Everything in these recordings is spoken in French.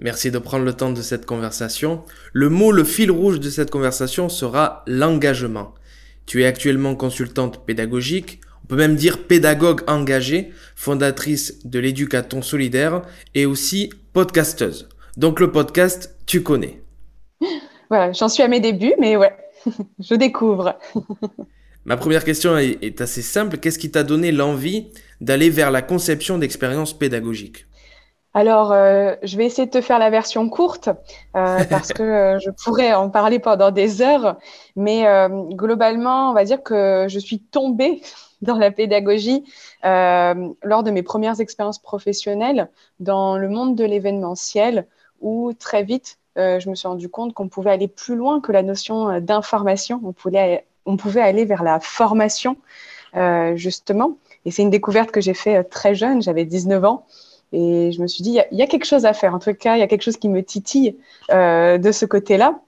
Merci de prendre le temps de cette conversation. Le mot, le fil rouge de cette conversation sera l'engagement. Tu es actuellement consultante pédagogique, on peut même dire pédagogue engagée, fondatrice de l'éducaton solidaire et aussi podcasteuse. Donc le podcast, tu connais. Voilà, j'en suis à mes débuts, mais ouais, je découvre. Ma première question est, assez simple. Qu'est-ce qui t'a donné l'envie d'aller vers la conception d'expériences pédagogiques alors, euh, je vais essayer de te faire la version courte euh, parce que euh, je pourrais en parler pendant des heures. Mais globalement, on va dire que je suis tombée dans la pédagogie lors de mes premières expériences professionnelles dans le monde de l'événementiel où très vite, je me suis rendu compte qu'on pouvait aller plus loin que la notion d'information. On, on pouvait aller vers la formation, justement. Et c'est une découverte que j'ai faite très jeune, j'avais 19 ans. Et je me suis dit, il y, a quelque chose à faire. En tout cas, il y a quelque chose qui me titille euh, de ce côté-là.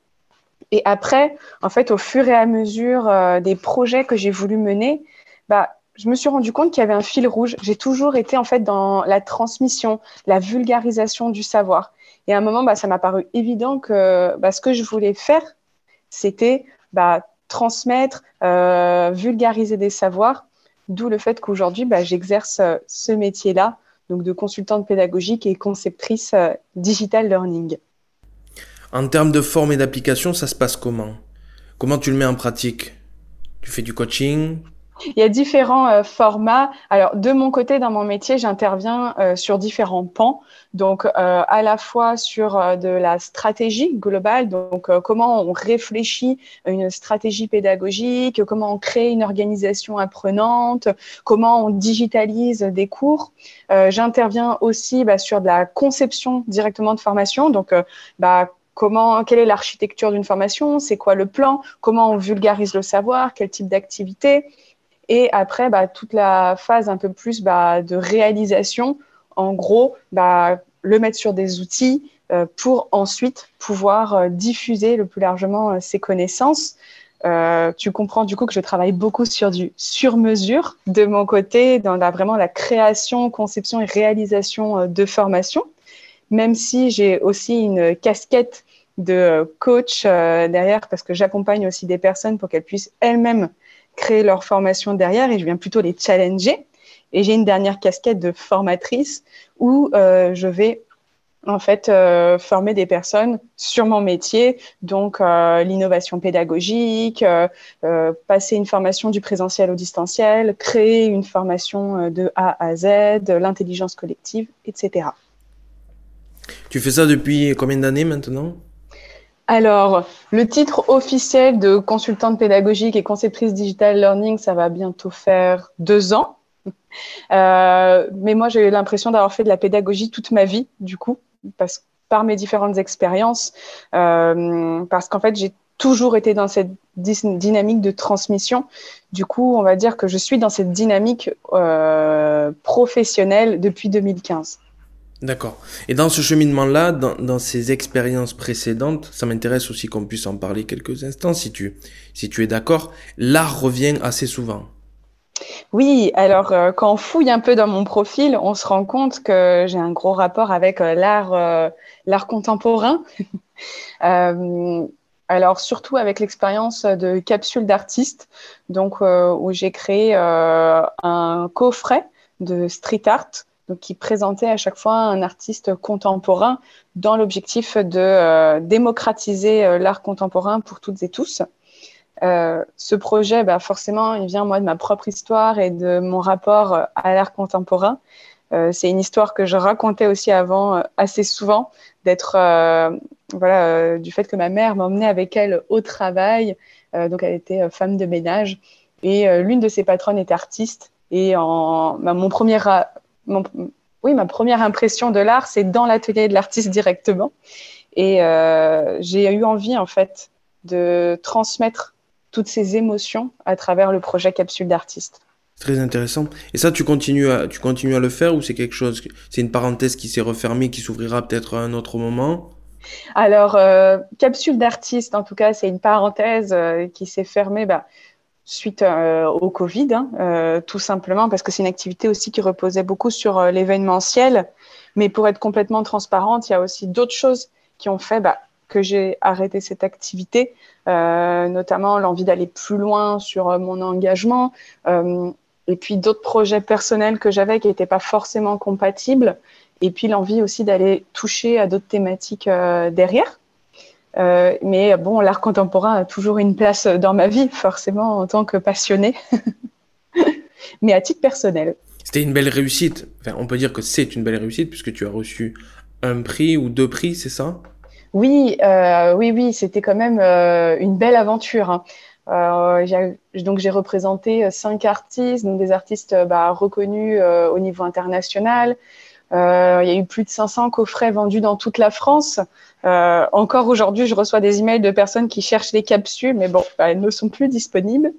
Et après, en fait, au fur et à mesure euh, des projets que j'ai voulu mener, bah, je me suis rendu compte qu'il y avait un fil rouge. J'ai toujours été en fait dans la transmission, la vulgarisation du savoir. Et à un moment, bah, ça m'a paru évident que bah, ce que je voulais faire, c'était bah, transmettre, euh, vulgariser des savoirs. D'où le fait qu'aujourd'hui, bah, j'exerce ce métier-là donc de consultante pédagogique et conceptrice euh, digital learning. En termes de forme et d'application, ça se passe comment? Comment tu le mets en pratique? Tu fais du coaching? Il y a différents euh, formats. Alors, de mon côté, dans mon métier, j'interviens euh, sur différents pans. Donc, euh, à la fois sur de la stratégie globale, donc comment on réfléchit une stratégie pédagogique, comment on crée une organisation apprenante, comment on digitalise des cours. j'interviens aussi bah, sur de la conception directement de formation. Donc, bah, comment, quelle est l'architecture d'une formation, c'est quoi le plan, comment on vulgarise le savoir, quel type d'activité? Et après, bah, toute la phase un peu plus bah, de réalisation, en gros, bah, le mettre sur des outils euh, pour ensuite pouvoir euh, diffuser le plus largement euh, ses connaissances. tu comprends du coup que je travaille beaucoup sur du sur-mesure de mon côté, dans vraiment la création, conception et réalisation de formation, même si j'ai aussi une casquette de coach derrière parce que j'accompagne aussi des personnes pour qu'elles puissent elles-mêmes créer leur formation derrière et je viens plutôt les challenger. Et j'ai une dernière casquette de formatrice où euh, je vais en fait euh, former des personnes sur mon métier, donc euh, l'innovation pédagogique, passer une formation du présentiel au distanciel, créer une formation de A à Z, l'intelligence collective, etc. Tu fais ça depuis combien d'années maintenant? Alors, le titre officiel de consultante pédagogique et conceptrice digital learning, ça va bientôt faire deux ans. Euh, mais moi, j'ai eu l'impression d'avoir fait de la pédagogie toute ma vie, du coup, parce, par mes différentes expériences, euh, parce qu'en fait, j'ai toujours été dans cette dynamique de transmission. Du coup, on va dire que je suis dans cette dynamique euh, professionnelle depuis 2015. D'accord. Et dans ce cheminement-là, dans, ces expériences précédentes, ça m'intéresse aussi qu'on puisse en parler quelques instants, si tu, si tu es d'accord. L'art revient assez souvent. Oui, alors euh, quand on fouille un peu dans mon profil, on se rend compte que j'ai un gros rapport avec euh, l'art, euh, l'art contemporain. alors surtout avec l'expérience de capsule d'artiste, donc où j'ai créé un coffret de street art qui présentait à chaque fois un artiste contemporain dans l'objectif de euh, démocratiser euh, l'art contemporain pour toutes et tous. Euh, ce projet, bah, forcément, il vient moi de ma propre histoire et de mon rapport à l'art contemporain. c'est une histoire que je racontais aussi avant assez souvent, d'être voilà du fait que ma mère m'emmenait avec elle au travail. donc elle était femme de ménage et l'une de ses patronnes est artiste. Et en, bah, mon premier oui, ma première impression de l'art, c'est dans l'atelier de l'artiste directement. Et euh, j'ai eu envie, en fait, de transmettre toutes ces émotions à travers le projet Capsule d'artiste. Très intéressant. Et ça, tu continues à, tu continues à le faire ou c'est quelque chose, c'est une parenthèse qui s'est refermée, qui s'ouvrira peut-être à un autre moment? Alors, euh, Capsule d'artiste, en tout cas, c'est une parenthèse euh, qui s'est fermée bah, suite au Covid, hein, tout simplement, parce que c'est une activité aussi qui reposait beaucoup sur l'événementiel. Mais pour être complètement transparente, il y a aussi d'autres choses qui ont fait bah, que j'ai arrêté cette activité, euh, notamment l'envie d'aller plus loin sur euh, mon engagement, euh, et puis d'autres projets personnels que j'avais qui n'étaient pas forcément compatibles, et puis l'envie aussi d'aller toucher à d'autres thématiques derrière. Mais bon, l'art contemporain a toujours une place dans ma vie, forcément en tant que passionnée, mais à titre personnel. C'était une belle réussite. Enfin, on peut dire que c'est une belle réussite puisque tu as reçu un prix ou deux prix, c'est ça? Oui, euh, oui, oui, c'était quand même euh, une belle aventure. Hein. Euh, donc j'ai représenté cinq artistes, donc des artistes bah, reconnus au niveau international. Il y a eu plus de 500 coffrets vendus dans toute la France. encore aujourd'hui, je reçois des emails de personnes qui cherchent des capsules, mais bon, bah, elles ne sont plus disponibles.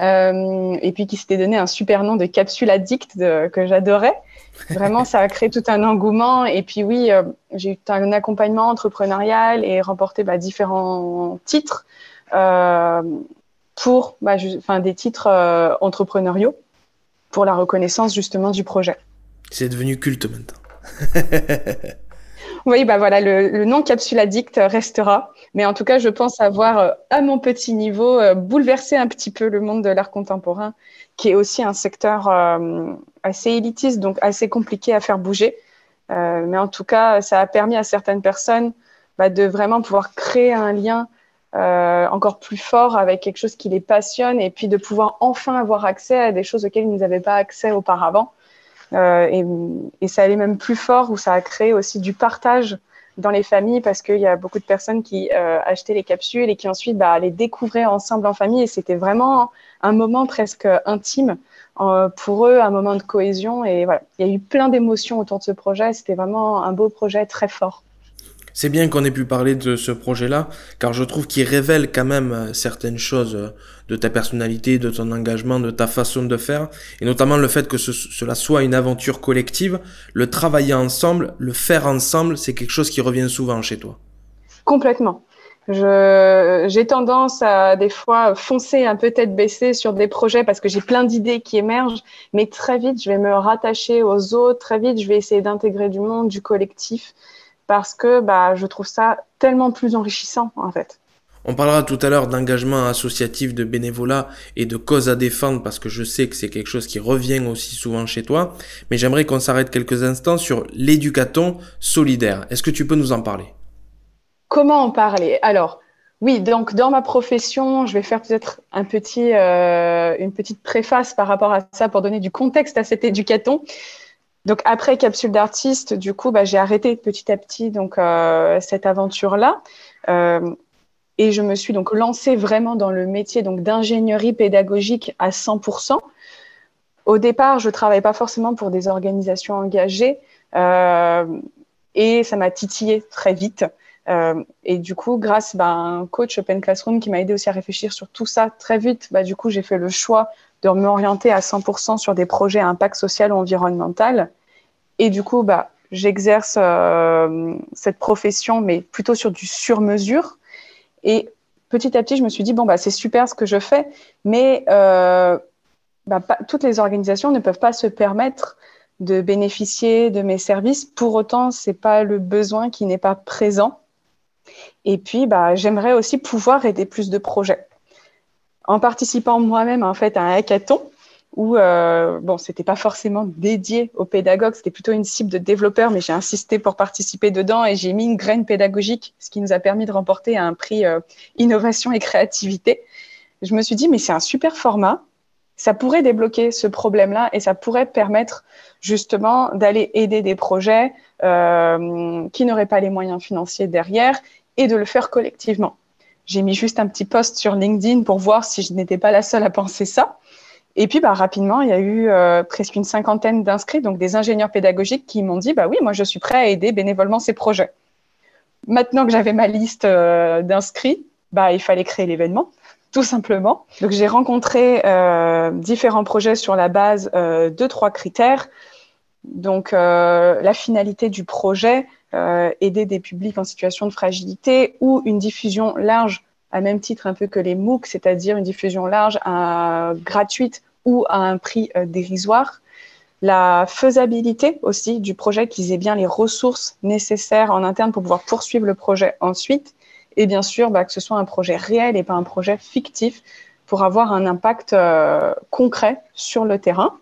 et puis qui s'était donné un super nom de capsule addict que j'adorais. Vraiment, ça a créé tout un engouement. Et puis oui, euh, j'ai eu un accompagnement entrepreneurial et remporté bah, différents titres euh, pour bah, des titres euh, entrepreneuriaux pour la reconnaissance justement du projet. C'est devenu culte maintenant. oui, bah voilà, le, le, nom Capsule Addict restera. Mais en tout cas, je pense avoir, à mon petit niveau, bouleversé un petit peu le monde de l'art contemporain qui est aussi un secteur euh, assez élitiste, donc assez compliqué à faire bouger. Euh, mais en tout cas, ça a permis à certaines personnes bah, de vraiment pouvoir créer un lien euh, encore plus fort avec quelque chose qui les passionne et puis de pouvoir enfin avoir accès à des choses auxquelles ils n'avaient pas accès auparavant. Et, et, ça allait même plus fort où ça a créé aussi du partage dans les familles parce qu'il y a beaucoup de personnes qui euh, achetaient les capsules et qui ensuite bah, les découvraient ensemble en famille. Et c'était vraiment un moment presque intime euh, pour eux, un moment de cohésion. Et voilà, il y a eu plein d'émotions autour de ce projet. C'était vraiment un beau projet très fort. C'est bien qu'on ait pu parler de ce projet-là, car je trouve qu'il révèle quand même euh, certaines choses euh, de ta personnalité, de ton engagement, de ta façon de faire, et notamment le fait que cela soit une aventure collective, le travailler ensemble, le faire ensemble, c'est quelque chose qui revient souvent chez toi. Complètement. J'ai tendance à des fois foncer un peu tête baissée sur des projets parce que j'ai plein d'idées qui émergent, mais très vite je vais me rattacher aux autres, très vite je vais essayer d'intégrer du monde, du collectif parce que bah, je trouve ça tellement plus enrichissant en fait. On parlera tout à l'heure d'engagement associatif, de bénévolat et de cause à défendre parce que je sais que c'est quelque chose qui revient aussi souvent chez toi. Mais j'aimerais qu'on s'arrête quelques instants sur l'éducaton solidaire. Est-ce que tu peux nous en parler? Comment en parler? Alors, oui, donc dans ma profession, je vais faire peut-être un petit, euh, une petite préface par rapport à ça pour donner du contexte à cet éducaton. Donc après capsule d'artiste, du coup, bah, j'ai arrêté petit à petit euh, cette aventure-là. Euh, et je me suis donc lancée vraiment dans le métier donc d'ingénierie pédagogique à 100%. Au départ, je travaillais pas forcément pour des organisations engagées euh, et ça m'a titillé très vite. Et du coup, grâce bah, à un coach Open Classroom qui m'a aidé aussi à réfléchir sur tout ça très vite, bah, du coup, j'ai fait le choix de m'orienter à 100% sur des projets à impact social ou environnemental. Et du coup, bah, j'exerce euh, cette profession, mais plutôt sur du sur-mesure. Et petit à petit, je me suis dit, bon, bah, c'est super ce que je fais, mais euh, bah, toutes les organisations ne peuvent pas se permettre de bénéficier de mes services. Pour autant, ce n'est pas le besoin qui n'est pas présent. Et puis, bah, j'aimerais aussi pouvoir aider plus de projets. En participant moi-même en fait à un hackathon, où euh, bon, c'était pas forcément dédié aux pédagogues, c'était plutôt une cible de développeurs, mais j'ai insisté pour participer dedans et j'ai mis une graine pédagogique, ce qui nous a permis de remporter un prix euh, innovation et créativité. Je me suis dit, mais c'est un super format, ça pourrait débloquer ce problème-là et ça pourrait permettre justement d'aller aider des projets euh, qui n'auraient pas les moyens financiers derrière et de le faire collectivement. J'ai mis juste un petit post sur LinkedIn pour voir si je n'étais pas la seule à penser ça. Et puis, bah, rapidement, il y a eu euh, presque une cinquantaine d'inscrits, donc des ingénieurs pédagogiques qui m'ont dit, bah oui, moi, je suis prêt à aider bénévolement ces projets. maintenant que j'avais ma liste euh, d'inscrits, bah, il fallait créer l'événement, tout simplement. Donc j'ai rencontré euh, différents projets sur la base euh, de trois critères. Donc la finalité du projet, aider des publics en situation de fragilité ou une diffusion large, à même titre un peu que les MOOC, c'est-à-dire une diffusion large, gratuite ou à un prix dérisoire la faisabilité aussi du projet, qu'ils aient bien les ressources nécessaires en interne pour pouvoir poursuivre le projet ensuite, et bien sûr bah, que ce soit un projet réel et pas un projet fictif pour avoir un impact euh, concret sur le terrain.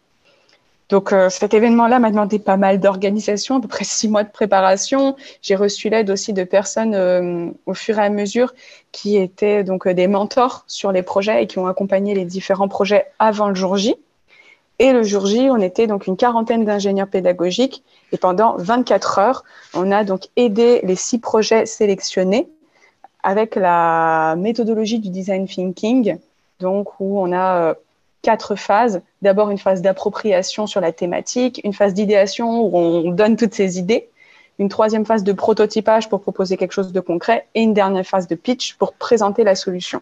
Donc euh, cet événement-là m'a demandé pas mal d'organisation, à peu près six mois de préparation. J'ai reçu l'aide aussi de personnes euh, au fur et à mesure qui étaient donc des mentors sur les projets et qui ont accompagné les différents projets avant le jour J. Et le jour J, on était donc une quarantaine d'ingénieurs pédagogiques et pendant 24 heures, on a donc aidé les six projets sélectionnés avec la méthodologie du design thinking, donc où on a euh, quatre phases. D'abord une phase d'appropriation sur la thématique, une phase d'idéation où on donne toutes ces idées, une troisième phase de prototypage pour proposer quelque chose de concret et une dernière phase de pitch pour présenter la solution.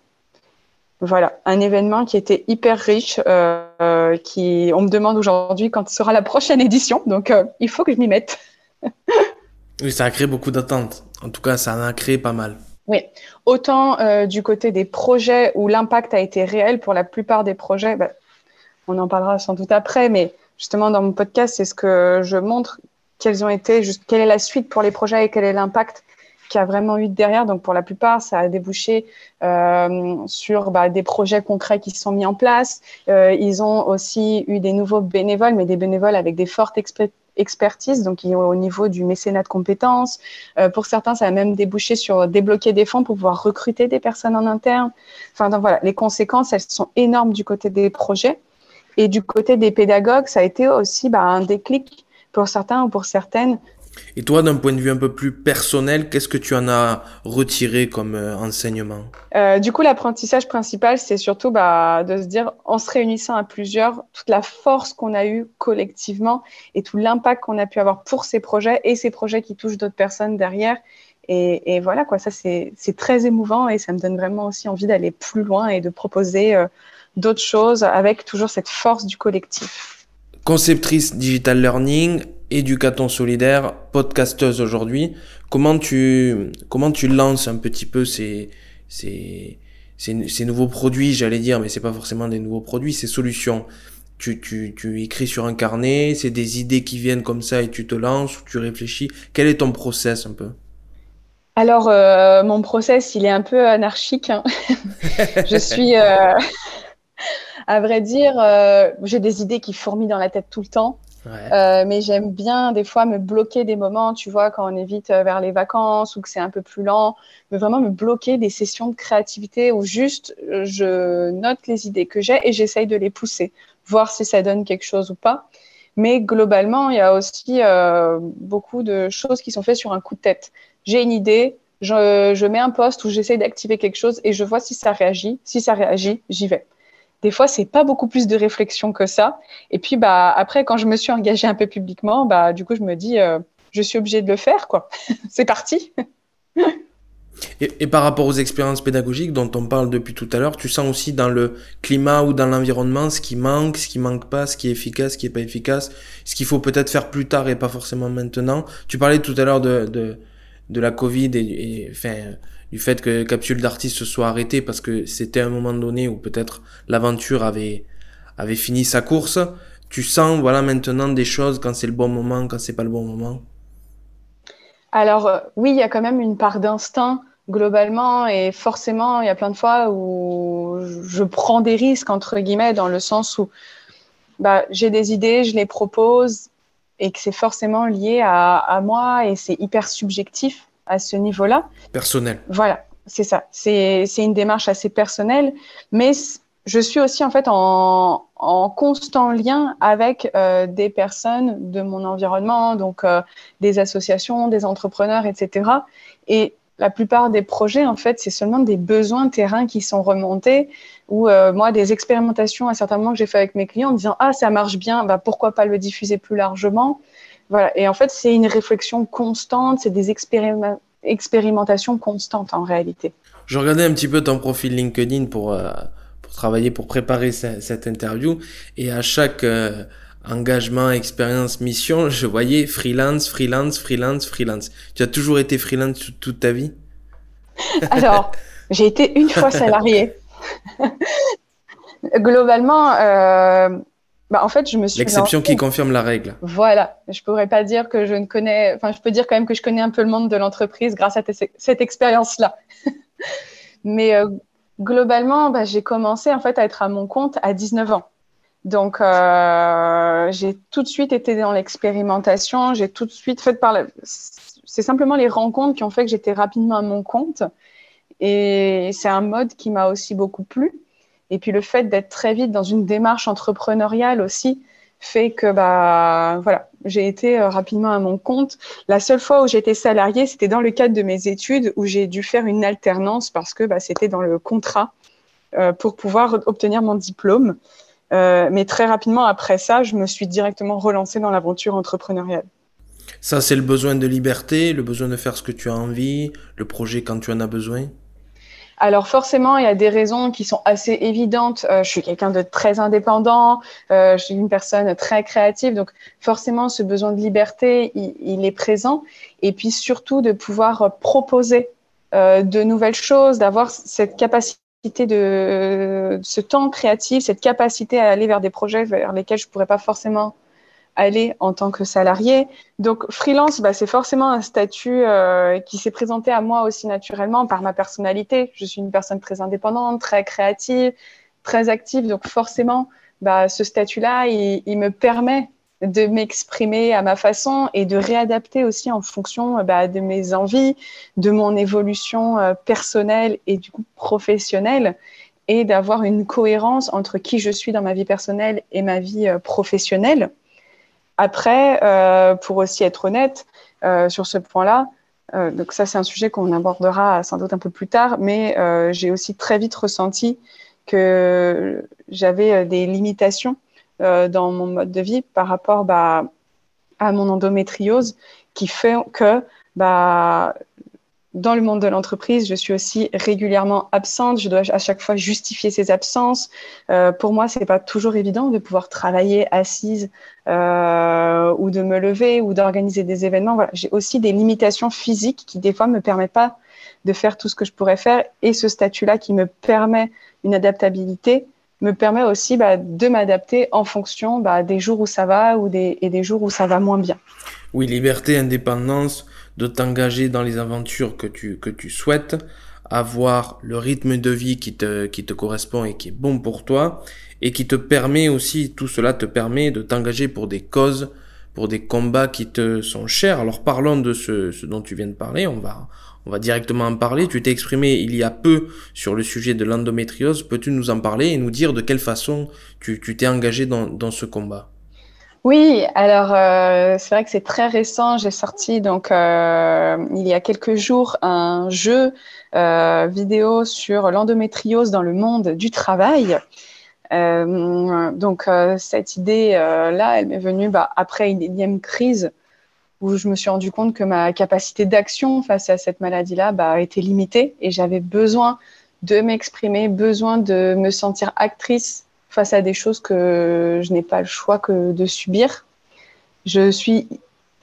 Voilà, un événement qui était hyper riche, euh, euh, qui on me demande aujourd'hui quand sera la prochaine édition, donc euh, il faut que je m'y mette. oui, ça a créé beaucoup d'attentes. En tout cas, ça en a créé pas mal. Oui, autant du côté des projets où l'impact a été réel pour la plupart des projets, bah, on en parlera sans doute après, mais justement dans mon podcast, c'est ce que je montre, quelles ont été, quelle est la suite pour les projets et quel est l'impact qui a vraiment eu derrière. Donc pour la plupart, ça a débouché euh, sur bah, des projets concrets qui se sont mis en place. Euh, ils ont aussi eu des nouveaux bénévoles, mais des bénévoles avec des fortes expertises, donc au niveau du mécénat de compétences. Euh, pour certains, ça a même débouché sur débloquer des fonds pour pouvoir recruter des personnes en interne. Enfin, donc voilà, les conséquences, elles sont énormes du côté des projets. Et du côté des pédagogues, ça a été aussi bah, un déclic pour certains ou pour certaines et toi, d'un point de vue un peu plus personnel, qu'est-ce que tu en as retiré comme euh, enseignement? Euh, Du coup, l'apprentissage principal, c'est surtout bah, de se dire, en se réunissant à plusieurs, toute la force qu'on a eue collectivement et tout l'impact qu'on a pu avoir pour ces projets et ces projets qui touchent d'autres personnes derrière. Et, voilà, quoi, ça c'est très émouvant et ça me donne vraiment aussi envie d'aller plus loin et de proposer euh, d'autres choses avec toujours cette force du collectif. Conceptrice digital learning, éducaton solidaire, podcasteuse aujourd'hui. Comment tu, comment tu lances un petit peu ces, ces, nouveaux produits, j'allais dire, mais c'est pas forcément des nouveaux produits, ces solutions? Tu, tu, tu écris sur un carnet, c'est des idées qui viennent comme ça et tu te lances ou tu réfléchis. Quel est ton process un peu? Alors, euh, mon process, il est un peu anarchique. Hein. je suis, euh, à vrai dire, euh, j'ai des idées qui fourmillent dans la tête tout le temps. Euh, mais j'aime bien des fois me bloquer des moments, tu vois, quand on est vite euh, vers les vacances ou que c'est un peu plus lent, mais vraiment me bloquer des sessions de créativité où juste euh, je note les idées que j'ai et j'essaye de les pousser, voir si ça donne quelque chose ou pas. Mais globalement, il y a aussi beaucoup de choses qui sont faites sur un coup de tête. J'ai une idée, je, je mets un poste où j'essaye d'activer quelque chose et je vois si ça réagit. Si ça réagit, j'y vais. Des fois, c'est pas beaucoup plus de réflexion que ça. Et puis, bah, après, quand je me suis engagée un peu publiquement, bah, du coup, je me dis, euh, je suis obligée de le faire, quoi. c'est parti. et, par rapport aux expériences pédagogiques dont on parle depuis tout à l'heure, tu sens aussi dans le climat ou dans l'environnement ce qui manque, ce qui manque pas, ce qui est efficace, ce qui est pas efficace, ce qu'il faut peut-être faire plus tard et pas forcément maintenant. Tu parlais tout à l'heure de, de, de la Covid et, et enfin, du fait que Capsule d'artiste se soit arrêtée parce que c'était un moment donné où peut-être l'aventure avait, avait fini sa course. Tu sens, voilà, maintenant des choses quand c'est le bon moment, quand c'est pas le bon moment? Alors, euh, oui, il y a quand même une part d'instinct globalement et forcément, il y a plein de fois où je prends des risques, entre guillemets, dans le sens où bah, j'ai des idées, je les propose et que c'est forcément lié à, à moi et c'est hyper subjectif à ce niveau-là. Personnel. Voilà, c'est ça. C'est une démarche assez personnelle, mais je suis aussi en fait en, en constant lien avec euh, des personnes de mon environnement, donc euh, des associations, des entrepreneurs, etc. Et la plupart des projets, en fait, c'est seulement des besoins terrain qui sont remontés ou euh, moi des expérimentations à certains moments que j'ai fait avec mes clients en disant ah ça marche bien, bah pourquoi pas le diffuser plus largement? Voilà. Et en fait, c'est une réflexion constante, c'est des expérimentation constante en réalité. Je regardais un petit peu ton profil LinkedIn pour, euh, pour travailler, pour préparer cette interview. Et à chaque euh, engagement, expérience, mission, je voyais freelance, freelance, freelance, freelance. Tu as toujours été freelance toute ta vie? Alors, j'ai été une fois salarié. Globalement, euh, bah, en fait, je me suis. L'exception qui confirme la règle. Voilà. Je pourrais pas dire que je ne connais. Enfin, je peux dire quand même que je connais un peu le monde de l'entreprise grâce à cette expérience-là. Mais euh, globalement, bah, j'ai commencé en fait à être à mon compte à 19 ans. Donc, euh, j'ai tout de suite été dans l'expérimentation. J'ai tout de suite fait par. C'est simplement les rencontres qui ont fait que j'étais rapidement à mon compte. Et c'est un mode qui m'a aussi beaucoup plu. Et puis le fait d'être très vite dans une démarche entrepreneuriale aussi fait que bah voilà, j'ai été euh, rapidement à mon compte. La seule fois où j'étais salariée, c'était dans le cadre de mes études où j'ai dû faire une alternance parce que bah, c'était dans le contrat euh, pour pouvoir obtenir mon diplôme. Euh, mais très rapidement après ça, je me suis directement relancée dans l'aventure entrepreneuriale. Ça, c'est le besoin de liberté, le besoin de faire ce que tu as envie, le projet quand tu en as besoin? Alors forcément, il y a des raisons qui sont assez évidentes. Euh, je suis quelqu'un de très indépendant, euh, je suis une personne très créative, donc forcément, ce besoin de liberté, il, est présent. Et puis surtout de pouvoir proposer euh, de nouvelles choses, d'avoir cette capacité de, ce temps créatif, cette capacité à aller vers des projets vers lesquels je pourrais pas forcément aller en tant que salarié. Donc freelance, bah, c'est forcément un statut euh, qui s'est présenté à moi aussi naturellement par ma personnalité. Je suis une personne très indépendante, très créative, très active. Donc forcément, bah, ce statut-là, il, me permet de m'exprimer à ma façon et de réadapter aussi en fonction bah, de mes envies, de mon évolution euh, personnelle et du coup professionnelle et d'avoir une cohérence entre qui je suis dans ma vie personnelle et ma vie euh, professionnelle. Après, euh, pour aussi être honnête euh, sur ce point-là, euh, donc ça c'est un sujet qu'on abordera sans doute un peu plus tard, mais j'ai aussi très vite ressenti que j'avais des limitations dans mon mode de vie par rapport bah, à mon endométriose qui fait que bah, dans le monde de l'entreprise, je suis aussi régulièrement absente. Je dois à chaque fois justifier ces absences. Euh, pour moi, c'est pas toujours évident de pouvoir travailler assise euh, ou de me lever ou d'organiser des événements. Voilà. J'ai aussi des limitations physiques qui des fois me permettent pas de faire tout ce que je pourrais faire. Et ce statut-là qui me permet une adaptabilité me permet aussi bah, de m'adapter en fonction bah, des jours où ça va ou des, et des jours où ça va moins bien. Oui, liberté, indépendance de t'engager dans les aventures que tu, que tu souhaites, avoir le rythme de vie qui te, qui te correspond et qui est bon pour toi, et qui te permet aussi, tout cela te permet de t'engager pour des causes, pour des combats qui te sont chers. Alors parlons de ce, dont tu viens de parler, on va, on va directement en parler. Tu t'es exprimé il y a peu sur le sujet de l'endométriose. Peux-tu nous en parler et nous dire de quelle façon tu t'es engagé dans, dans ce combat? Oui, alors euh, c'est vrai que c'est très récent. J'ai sorti donc euh, il y a quelques jours un jeu euh, vidéo sur l'endométriose dans le monde du travail. donc cette idée là, elle m'est venue bah, après une énième crise où je me suis rendu compte que ma capacité d'action face à cette maladie-là bah, était limitée et j'avais besoin de m'exprimer, besoin de me sentir actrice face à des choses que je n'ai pas le choix que de subir. Je suis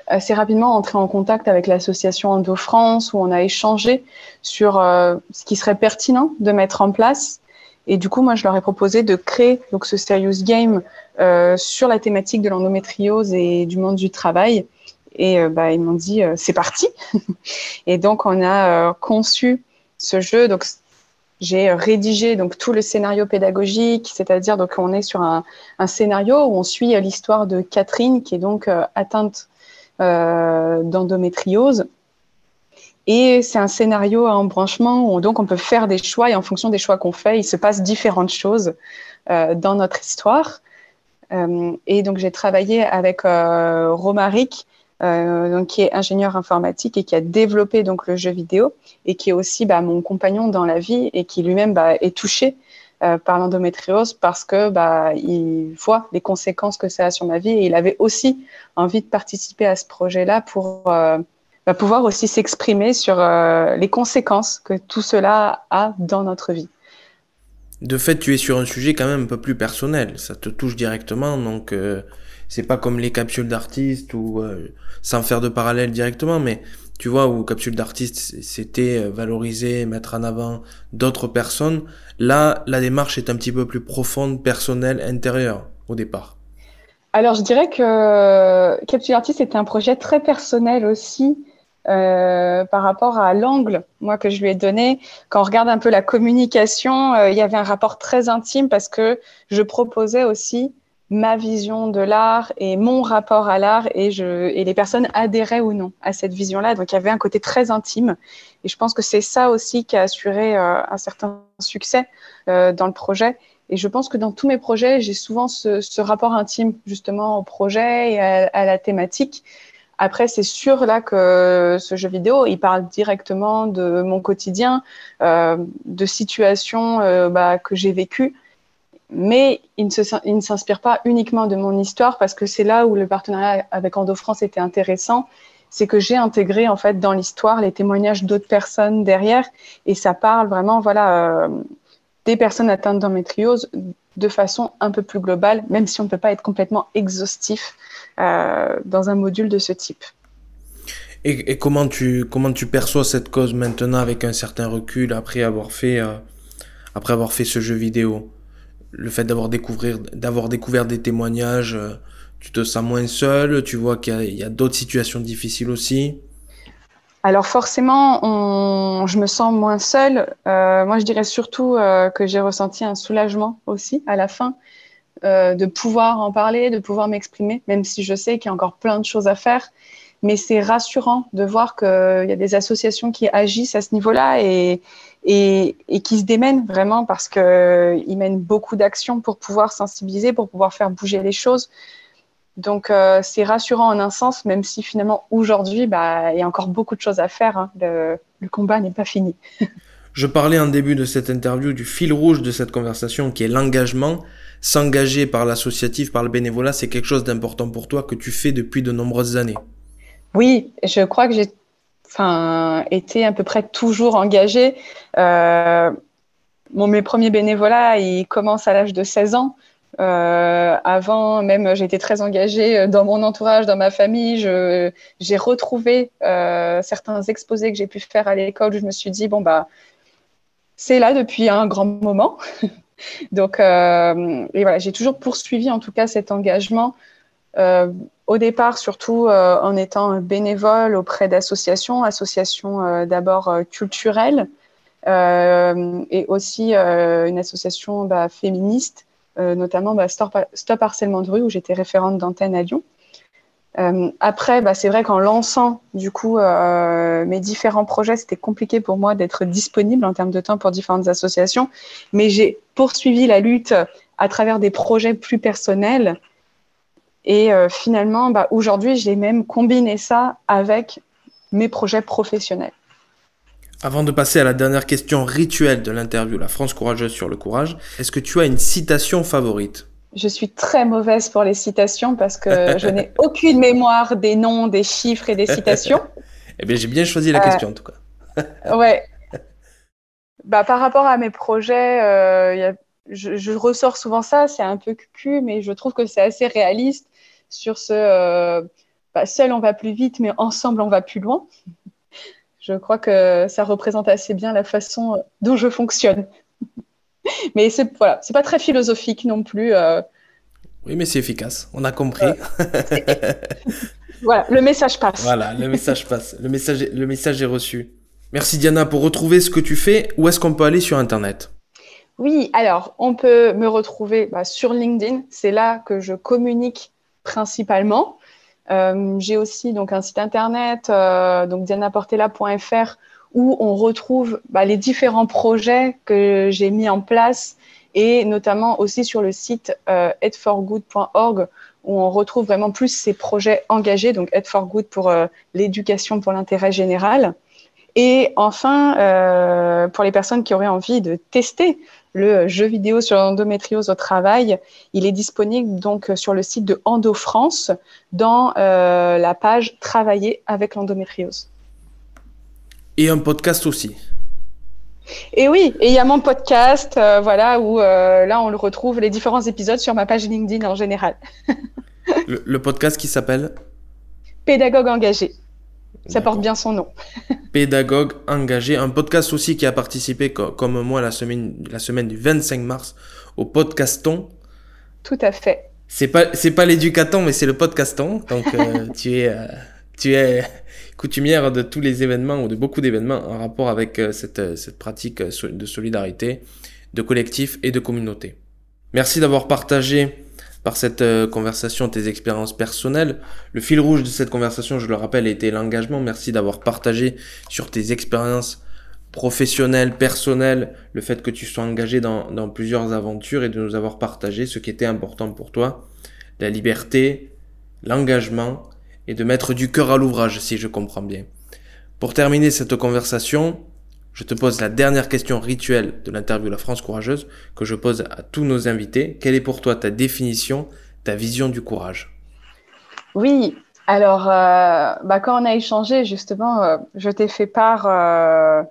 assez rapidement entrée en contact avec l'association Endo France où on a échangé sur euh, ce qui serait pertinent de mettre en place. Et du coup, moi, je leur ai proposé de créer donc ce serious game euh, sur la thématique de l'endométriose et du monde du travail. Et euh, bah, ils m'ont dit c'est parti. et donc, on a conçu ce jeu. J'ai rédigé donc tout le scénario pédagogique, c'est-à-dire donc on est sur un, scénario où on suit l'histoire de Catherine qui est donc euh, atteinte euh, d'endométriose. Et c'est un scénario à embranchement où donc on peut faire des choix et en fonction des choix qu'on fait, il se passe différentes choses euh, dans notre histoire. Et donc j'ai travaillé avec Romaric euh, donc, qui est ingénieur informatique et qui a développé donc le jeu vidéo et qui est aussi bah, mon compagnon dans la vie et qui lui-même bah, est touché euh, par l'endométriose parce que bah, il voit les conséquences que ça a sur ma vie et il avait aussi envie de participer à ce projet-là pour euh, pouvoir aussi s'exprimer sur les conséquences que tout cela a dans notre vie. De fait, tu es sur un sujet quand même un peu plus personnel. Ça te touche directement, donc c'est pas comme les capsules d'artistes ou sans faire de parallèle directement, mais tu vois, où capsule d'artiste, c'était euh, valoriser, mettre en avant d'autres personnes. Là, la démarche est un petit peu plus profonde, personnelle, intérieure au départ. Alors, je dirais que Capsule d'artiste était un projet très personnel aussi. Euh, par rapport à l'angle, moi, que je lui ai donné. Quand on regarde un peu la communication, euh, il y avait un rapport très intime parce que je proposais aussi ma vision de l'art et mon rapport à l'art et, je, et les personnes adhéraient ou non à cette vision-là. Donc il y avait un côté très intime et je pense que c'est ça aussi qui a assuré euh, un certain succès euh, dans le projet. Et je pense que dans tous mes projets, j'ai souvent ce, ce, rapport intime justement au projet et à, la thématique. Après, c'est sûr là que ce jeu vidéo, il parle directement de mon quotidien, euh, de situations bah, que j'ai vécues mais il ne, s'inspire pas uniquement de mon histoire parce que c'est là où le partenariat avec Endo France était intéressant. C'est que j'ai intégré en fait dans l'histoire les témoignages d'autres personnes derrière et ça parle vraiment voilà euh, des personnes atteintes d'endométriose de façon un peu plus globale, même si on ne peut pas être complètement exhaustif euh, dans un module de ce type. Et, comment, tu, comment tu perçois cette cause maintenant avec un certain recul après avoir fait, euh, après avoir fait ce jeu vidéo? Le fait d'avoir découvert, des témoignages, euh, tu te sens moins seul, tu vois qu'il y a, d'autres situations difficiles aussi alors forcément, je me sens moins seule. Euh, moi, je dirais surtout euh, que j'ai ressenti un soulagement aussi à la fin de pouvoir en parler, de pouvoir m'exprimer, même si je sais qu'il y a encore plein de choses à faire. Mais c'est rassurant de voir qu'il y a des associations qui agissent à ce niveau-là et, et, qui se démènent vraiment parce qu'ils euh, mènent beaucoup d'actions pour pouvoir sensibiliser, pour pouvoir faire bouger les choses. Donc euh, c'est rassurant en un sens, même si finalement aujourd'hui, bah, il y a encore beaucoup de choses à faire. Hein. Le, combat n'est pas fini. Je parlais en début de cette interview du fil rouge de cette conversation qui est l'engagement. S'engager par l'associatif, par le bénévolat, c'est quelque chose d'important pour toi que tu fais depuis de nombreuses années. Oui, je crois que j'ai enfin, été à peu près toujours engagée. Euh, mes premiers bénévolats, ils commencent à l'âge de 16 ans. Euh, avant, même, j'étais très engagée dans mon entourage, dans ma famille. J'ai retrouvé euh, certains exposés que j'ai pu faire à l'école. Je me suis dit, bon, bah, c'est là depuis un grand moment. Donc, et voilà, j'ai toujours poursuivi en tout cas cet engagement euh, au départ, surtout euh, en étant bénévole auprès d'associations, associations euh, d'abord culturelles et aussi une association bah, féministe, notamment bah, Stop, Harcèlement de rue, où j'étais référente d'antenne à Lyon. après, bah, c'est vrai qu'en lançant du coup mes différents projets, c'était compliqué pour moi d'être disponible en termes de temps pour différentes associations, mais j'ai poursuivi la lutte à travers des projets plus personnels et euh, finalement, bah, aujourd'hui, j'ai même combiné ça avec mes projets professionnels. Avant de passer à la dernière question rituelle de l'interview, la France courageuse sur le courage, est-ce que tu as une citation favorite? Je suis très mauvaise pour les citations parce que je n'ai aucune mémoire des noms, des chiffres et des citations. eh bien, j'ai bien choisi la question en tout cas. ouais. Bah, par rapport à mes projets, euh, je, je, ressors souvent ça, c'est un peu cucu, mais je trouve que c'est assez réaliste sur ce euh, bah, seul on va plus vite, mais ensemble on va plus loin. Je crois que ça représente assez bien la façon dont je fonctionne. mais c'est voilà, c'est pas très philosophique non plus. Euh. Oui, mais c'est efficace. On a compris. voilà, le message passe. Voilà, le message passe. Le message, le message est reçu. Merci Diana pour retrouver ce que tu fais. Où est-ce qu'on peut aller sur Internet? Oui, alors on peut me retrouver bah, sur LinkedIn. C'est là que je communique principalement. Euh, j'ai aussi donc un site internet, euh, donc dianaportela.fr, où on retrouve bah, les différents projets que j'ai mis en place et notamment aussi sur le site euh, headforgood.org où on retrouve vraiment plus ces projets engagés, donc for Good pour euh, l'éducation pour l'intérêt général. Et enfin, pour les personnes qui auraient envie de tester le jeu vidéo sur l'endométriose au travail. Il est disponible donc sur le site de Endo France dans euh, la page Travailler avec l'endométriose. Et un podcast aussi. Et oui, et il y a mon podcast, euh, voilà, où euh, là on le retrouve les différents épisodes sur ma page LinkedIn en général. le, podcast qui s'appelle? Pédagogue engagé. Ça porte bien son nom. Pédagogue engagé, un podcast aussi qui a participé comme moi la semaine, la semaine du 25 mars au podcaston. Tout à fait. C'est pas c'est pas l'éducaton mais c'est le podcaston. Donc euh, tu es tu es coutumière de tous les événements ou de beaucoup d'événements en rapport avec euh, cette, euh, cette pratique euh, de solidarité, de collectif et de communauté. Merci d'avoir partagé par cette conversation tes expériences personnelles. Le fil rouge de cette conversation, je le rappelle, était l'engagement. Merci d'avoir partagé sur tes expériences professionnelles, personnelles, le fait que tu sois engagé dans, dans plusieurs aventures et de nous avoir partagé ce qui était important pour toi, la liberté, l'engagement et de mettre du cœur à l'ouvrage, si je comprends bien. Pour terminer cette conversation, je te pose la dernière question rituelle de l'interview La France courageuse que je pose à tous nos invités. Quelle est pour toi ta définition, ta vision du courage? Oui, alors euh, bah, quand on a échangé, justement, euh, je t'ai fait part euh,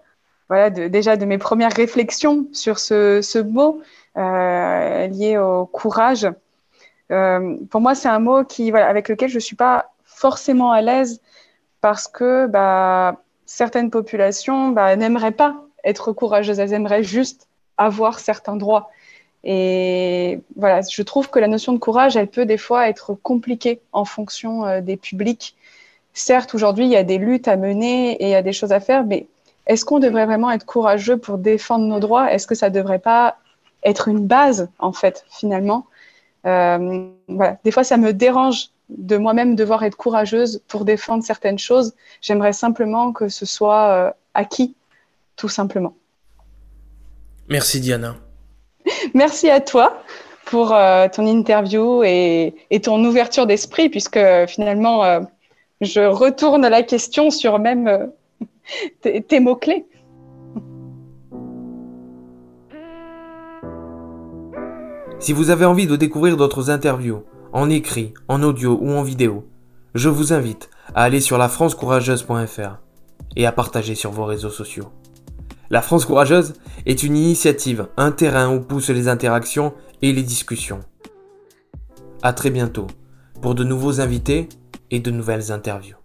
voilà, déjà de mes premières réflexions sur ce, mot lié au courage. pour moi, c'est un mot qui, voilà, avec lequel je ne suis pas forcément à l'aise parce que bah, certaines populations bah, n'aimeraient pas être courageuses, elles aimeraient juste avoir certains droits. Et voilà, je trouve que la notion de courage, elle peut des fois être compliquée en fonction euh, des publics. Certes, aujourd'hui, il y a des luttes à mener et il y a des choses à faire, mais est-ce qu'on devrait vraiment être courageux pour défendre nos droits? Est-ce que ça ne devrait pas être une base, en fait, finalement? Euh, voilà. Des fois, ça me dérange de moi-même devoir être courageuse pour défendre certaines choses. J'aimerais simplement que ce soit euh, acquis, tout simplement. Merci Diana. Merci à toi pour euh, ton interview et, ton ouverture d'esprit, puisque finalement, euh, je retourne la question sur même tes mots-clés. Si vous avez envie de découvrir d'autres interviews, en écrit, en audio ou en vidéo, je vous invite à aller sur lafrancecourageuse.fr et à partager sur vos réseaux sociaux. La France Courageuse est une initiative, un terrain où poussent les interactions et les discussions. À très bientôt pour de nouveaux invités et de nouvelles interviews.